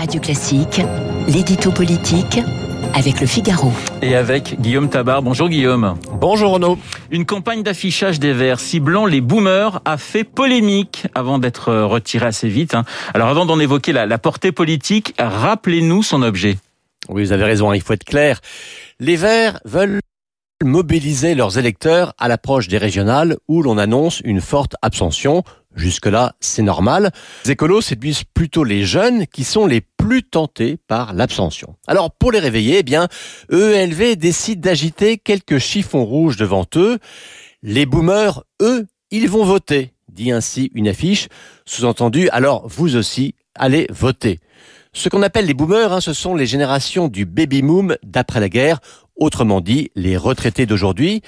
Radio Classique, l'édito politique avec le Figaro. Et avec Guillaume Tabar. Bonjour Guillaume. Bonjour Renaud. Une campagne d'affichage des Verts ciblant les boomers a fait polémique avant d'être retirée assez vite. hein. Alors avant d'en évoquer la, la portée politique, rappelez-nous son objet. Oui, vous avez raison, hein, il faut être clair. Les Verts veulent mobiliser leurs électeurs à l'approche des régionales où l'on annonce une forte abstention. Jusque-là, c'est normal. Les écolos séduisent plutôt les jeunes qui sont les plus tentés par l'abstention. Alors, pour les réveiller, eh bien, EELV décide d'agiter quelques chiffons rouges devant eux. Les boomers, eux, ils vont voter, dit ainsi une affiche. Sous-entendu, alors vous aussi, allez voter. Ce qu'on appelle les boomers, hein, ce sont les générations du baby boom d'après la guerre, autrement dit les retraités d'aujourd'hui.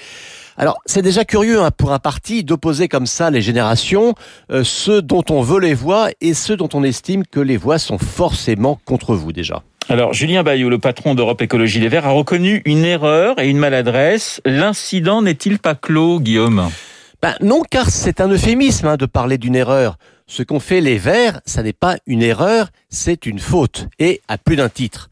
Alors c'est déjà curieux hein, pour un parti d'opposer comme ça les générations, euh, ceux dont on veut les voix et ceux dont on estime que les voix sont forcément contre vous déjà. Alors Julien Bayou, le patron d'Europe Écologie Les Verts, a reconnu une erreur et une maladresse. L'incident n'est-il pas clos, Guillaume? Ben non, car c'est un euphémisme hein, de parler d'une erreur. Ce qu'ont fait les Verts, ça n'est pas une erreur, c'est une faute, et à plus d'un titre.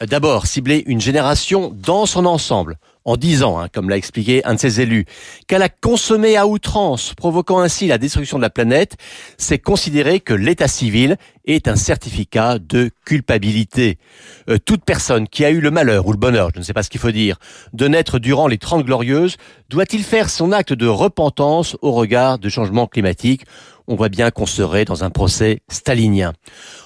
D'abord, cibler une génération dans son ensemble, en disant, hein, comme l'a expliqué un de ses élus, qu'elle a consommé à outrance, provoquant ainsi la destruction de la planète, c'est considérer que l'état civil est un certificat de culpabilité. Euh, toute personne qui a eu le malheur ou le bonheur, je ne sais pas ce qu'il faut dire, de naître durant les Trente Glorieuses, doit-il faire son acte de repentance au regard du changement climatique on voit bien qu'on serait dans un procès stalinien.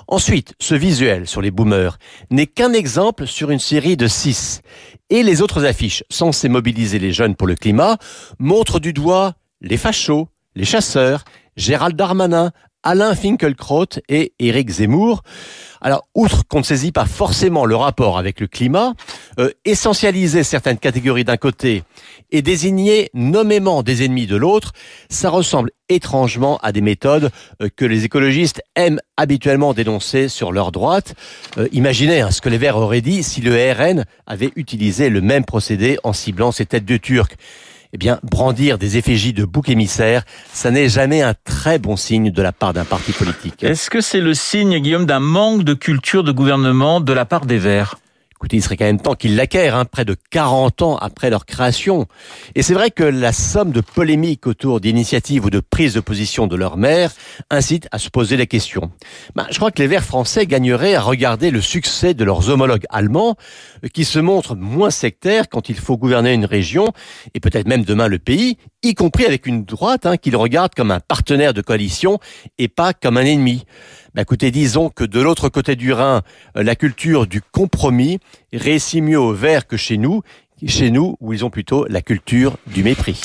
Ensuite, ce visuel sur les boomers n'est qu'un exemple sur une série de six. Et les autres affiches, censées mobiliser les jeunes pour le climat, montrent du doigt les fachos, les chasseurs, Gérald Darmanin, Alain Finkielkraut et Éric Zemmour. Alors, outre qu'on ne saisit pas forcément le rapport avec le climat, euh, essentialiser certaines catégories d'un côté et désigner nommément des ennemis de l'autre, ça ressemble étrangement à des méthodes euh, que les écologistes aiment habituellement dénoncer sur leur droite. Euh, imaginez hein, ce que les Verts auraient dit si le RN avait utilisé le même procédé en ciblant ces têtes de Turcs eh bien, brandir des effigies de bouc émissaire, ça n'est jamais un très bon signe de la part d'un parti politique. Est-ce que c'est le signe, Guillaume, d'un manque de culture de gouvernement de la part des Verts? Écoutez, il serait quand même temps qu'ils l'acquièrent, hein, près de 40 ans après leur création. Et c'est vrai que la somme de polémiques autour d'initiatives ou de prises de position de leur maire incite à se poser la question. Ben, je crois que les Verts français gagneraient à regarder le succès de leurs homologues allemands, euh, qui se montrent moins sectaires quand il faut gouverner une région, et peut-être même demain le pays, y compris avec une droite hein, qu'ils regardent comme un partenaire de coalition et pas comme un ennemi. Ben, écoutez, disons que de l'autre côté du Rhin, euh, la culture du compromis réussit mieux au vert que chez nous, chez nous où ils ont plutôt la culture du mépris.